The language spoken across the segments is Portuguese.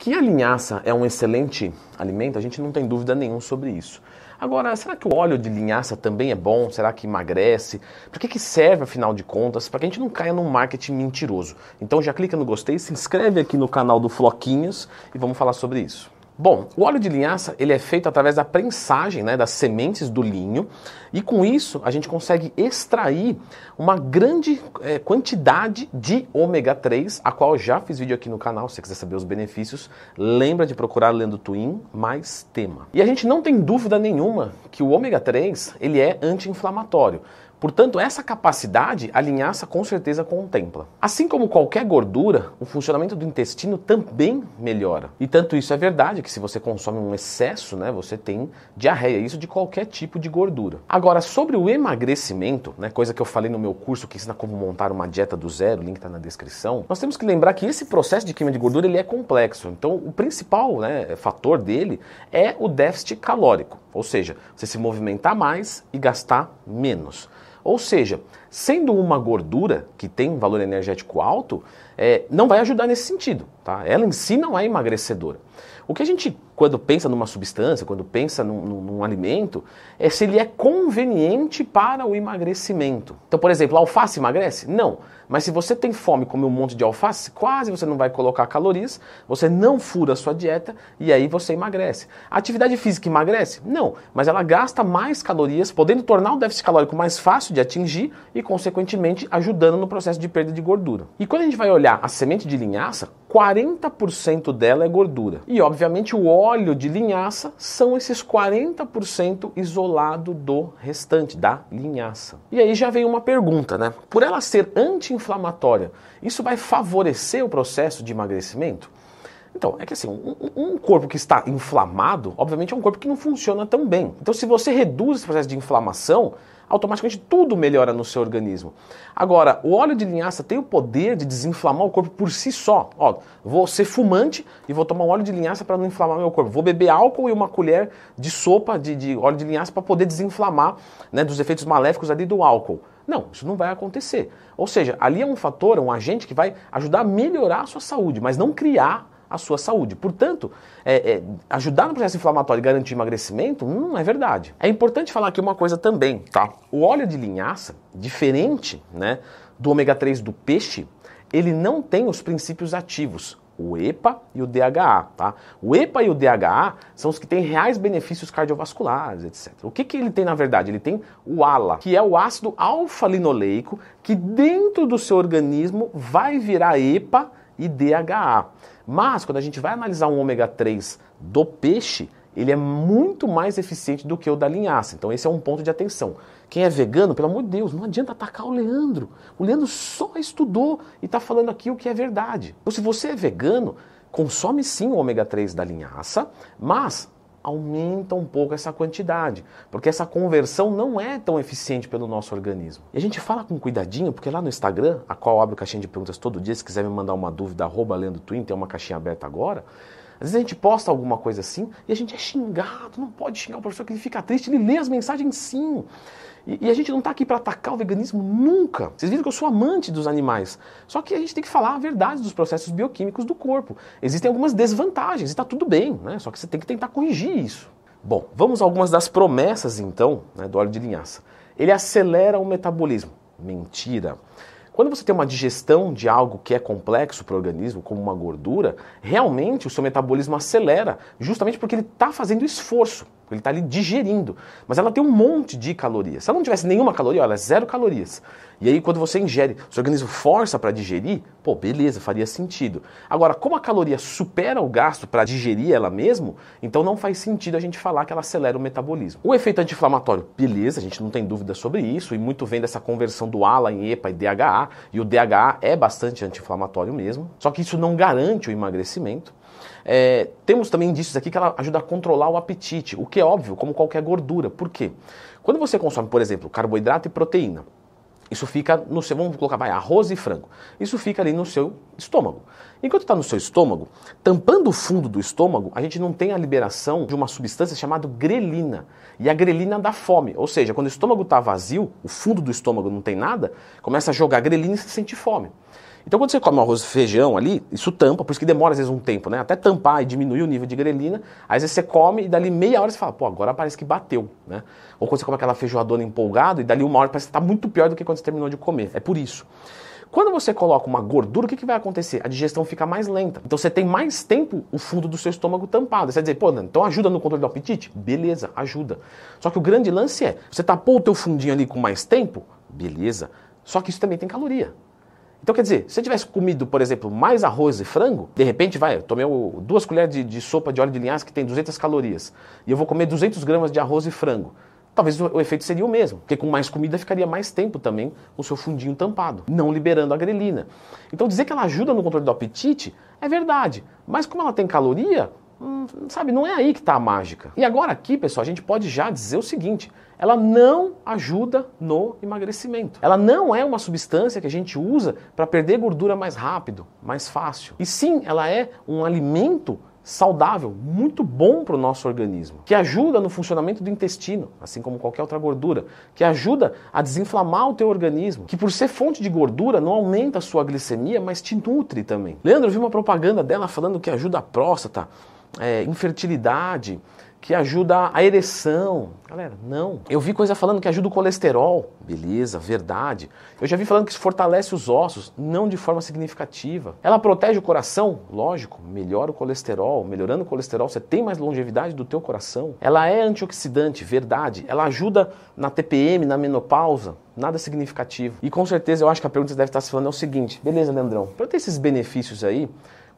Que a linhaça é um excelente alimento, a gente não tem dúvida nenhuma sobre isso. Agora, será que o óleo de linhaça também é bom? Será que emagrece? Para que, que serve, afinal de contas? Para que a gente não caia num marketing mentiroso. Então já clica no gostei, se inscreve aqui no canal do Floquinhos e vamos falar sobre isso. Bom, o óleo de linhaça ele é feito através da prensagem né, das sementes do linho e com isso a gente consegue extrair uma grande é, quantidade de ômega 3, a qual já fiz vídeo aqui no canal, se você quiser saber os benefícios, lembra de procurar lendo Twin mais tema. E a gente não tem dúvida nenhuma que o ômega 3 ele é anti-inflamatório. Portanto, essa capacidade a linhaça com certeza contempla. Assim como qualquer gordura, o funcionamento do intestino também melhora. E tanto isso é verdade que se você consome um excesso, né, você tem diarreia, isso de qualquer tipo de gordura. Agora, sobre o emagrecimento, né, coisa que eu falei no meu curso que ensina como montar uma dieta do zero, o link está na descrição, nós temos que lembrar que esse processo de queima de gordura ele é complexo. Então, o principal né, fator dele é o déficit calórico, ou seja, você se movimentar mais e gastar menos. Ou seja, sendo uma gordura que tem um valor energético alto, é, não vai ajudar nesse sentido. Tá? Ela em si não é emagrecedora. O que a gente, quando pensa numa substância, quando pensa num, num, num, alimento, é se ele é conveniente para o emagrecimento. Então, por exemplo, a alface emagrece? Não. Mas se você tem fome e come um monte de alface, quase você não vai colocar calorias, você não fura a sua dieta e aí você emagrece. A atividade física emagrece? Não. Mas ela gasta mais calorias, podendo tornar o déficit calórico mais fácil de atingir e, consequentemente, ajudando no processo de perda de gordura. E quando a gente vai olhar a semente de linhaça, 40% dela é gordura. E, obviamente, o óleo de linhaça são esses 40% isolado do restante, da linhaça. E aí já vem uma pergunta, né? Por ela ser anti-inflamatória, isso vai favorecer o processo de emagrecimento? Então, é que assim, um, um, corpo que está inflamado, obviamente é um corpo que não funciona tão bem. Então, se você reduz esse processo de inflamação, automaticamente tudo melhora no seu organismo. Agora, o óleo de linhaça tem o poder de desinflamar o corpo por si só. Ó, vou ser fumante e vou tomar um óleo de linhaça para não inflamar meu corpo. Vou beber álcool e uma colher de sopa de, de óleo de linhaça para poder desinflamar né, dos efeitos maléficos ali do álcool. Não, isso não vai acontecer. Ou seja, ali é um fator, um agente que vai ajudar a melhorar a sua saúde, mas não criar a sua saúde. Portanto, é, é, ajudar no processo inflamatório e garantir emagrecimento não é verdade. É importante falar aqui uma coisa também, tá? O óleo de linhaça, diferente né, do ômega 3 do peixe, ele não tem os princípios ativos, o EPA e o DHA, tá? O EPA e o DHA são os que têm reais benefícios cardiovasculares, etc. O que, que ele tem na verdade? Ele tem o ALA, que é o ácido alfa-linoleico, que dentro do seu organismo vai virar EPA e DHA. Mas quando a gente vai analisar um ômega 3 do peixe, ele é muito mais eficiente do que o da linhaça. Então esse é um ponto de atenção. Quem é vegano, pelo amor de Deus, não adianta atacar o Leandro. O Leandro só estudou e está falando aqui o que é verdade. Então se você é vegano, consome sim o ômega 3 da linhaça, mas aumenta um pouco essa quantidade, porque essa conversão não é tão eficiente pelo nosso organismo. E a gente fala com cuidadinho, porque lá no Instagram, a qual abro caixinha de perguntas todo dia, se quiser me mandar uma dúvida, arroba lendo Twin, tem uma caixinha aberta agora. Às vezes a gente posta alguma coisa assim e a gente é xingado, não pode xingar o professor que ele fica triste, ele lê as mensagens sim. E, e a gente não está aqui para atacar o veganismo nunca. Vocês viram que eu sou amante dos animais. Só que a gente tem que falar a verdade dos processos bioquímicos do corpo. Existem algumas desvantagens e está tudo bem, né? Só que você tem que tentar corrigir isso. Bom, vamos a algumas das promessas então né, do óleo de linhaça. Ele acelera o metabolismo. Mentira. Quando você tem uma digestão de algo que é complexo para o organismo, como uma gordura, realmente o seu metabolismo acelera, justamente porque ele está fazendo esforço, ele está ali digerindo. Mas ela tem um monte de calorias. Se ela não tivesse nenhuma caloria, ela é zero calorias. E aí, quando você ingere, seu organismo força para digerir, pô, beleza, faria sentido. Agora, como a caloria supera o gasto para digerir ela mesmo, então não faz sentido a gente falar que ela acelera o metabolismo. O efeito anti-inflamatório, beleza, a gente não tem dúvida sobre isso, e muito vem dessa conversão do ALA em EPA e DHA, e o DHA é bastante anti-inflamatório mesmo, só que isso não garante o emagrecimento. É, temos também indícios aqui que ela ajuda a controlar o apetite, o que é óbvio, como qualquer gordura. Por quê? Quando você consome, por exemplo, carboidrato e proteína, isso fica no seu, vamos colocar, vai, arroz e frango. Isso fica ali no seu estômago. Enquanto está no seu estômago, tampando o fundo do estômago, a gente não tem a liberação de uma substância chamada grelina. E a grelina dá fome. Ou seja, quando o estômago está vazio, o fundo do estômago não tem nada, começa a jogar grelina e se sente fome. Então quando você come arroz e feijão ali, isso tampa, por isso que demora às vezes um tempo, né? Até tampar e diminuir o nível de grelina. Às vezes você come e dali meia hora você fala, pô, agora parece que bateu, né? Ou quando você come aquela feijoadona empolgado e dali uma hora parece que está muito pior do que quando você terminou de comer. É por isso. Quando você coloca uma gordura, o que, que vai acontecer? A digestão fica mais lenta. Então você tem mais tempo o fundo do seu estômago tampado. Você vai dizer, pô, então ajuda no controle do apetite? Beleza, ajuda. Só que o grande lance é, você tapou o teu fundinho ali com mais tempo? Beleza. Só que isso também tem caloria. Então, quer dizer, se você tivesse comido, por exemplo, mais arroz e frango, de repente, vai, eu tomei duas colheres de, de sopa de óleo de linhaça que tem 200 calorias, e eu vou comer 200 gramas de arroz e frango. Talvez o, o efeito seria o mesmo, porque com mais comida ficaria mais tempo também o seu fundinho tampado, não liberando a grelina. Então, dizer que ela ajuda no controle do apetite é verdade, mas como ela tem caloria, Hum, sabe, não é aí que está a mágica. E agora aqui, pessoal, a gente pode já dizer o seguinte: ela não ajuda no emagrecimento. Ela não é uma substância que a gente usa para perder gordura mais rápido, mais fácil. E sim, ela é um alimento saudável, muito bom para o nosso organismo, que ajuda no funcionamento do intestino, assim como qualquer outra gordura, que ajuda a desinflamar o teu organismo, que por ser fonte de gordura não aumenta a sua glicemia, mas te nutre também. Leandro, eu vi uma propaganda dela falando que ajuda a próstata é, infertilidade, que ajuda a ereção. Galera, não. Eu vi coisa falando que ajuda o colesterol. Beleza, verdade. Eu já vi falando que fortalece os ossos, não de forma significativa. Ela protege o coração? Lógico, melhora o colesterol. Melhorando o colesterol, você tem mais longevidade do teu coração. Ela é antioxidante, verdade. Ela ajuda na TPM, na menopausa. Nada significativo. E com certeza eu acho que a pergunta que você deve estar se falando é o seguinte: beleza, Leandrão, para ter esses benefícios aí,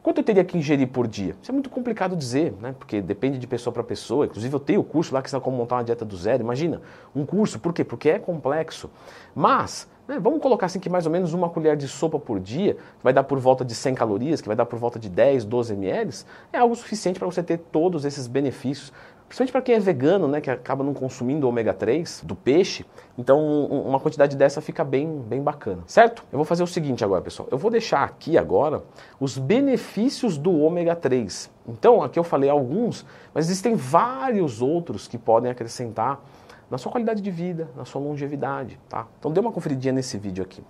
Quanto eu teria que ingerir por dia? Isso é muito complicado dizer, né? Porque depende de pessoa para pessoa. Inclusive, eu tenho o curso lá que ensina como montar uma dieta do zero. Imagina, um curso, por quê? Porque é complexo. Mas, né, vamos colocar assim que mais ou menos uma colher de sopa por dia, que vai dar por volta de 100 calorias, que vai dar por volta de 10, 12 ml, é algo suficiente para você ter todos esses benefícios Principalmente para quem é vegano, né, que acaba não consumindo ômega 3 do peixe, então uma quantidade dessa fica bem, bem bacana, certo? Eu vou fazer o seguinte agora, pessoal. Eu vou deixar aqui agora os benefícios do ômega 3. Então, aqui eu falei alguns, mas existem vários outros que podem acrescentar na sua qualidade de vida, na sua longevidade, tá? Então dê uma conferidinha nesse vídeo aqui.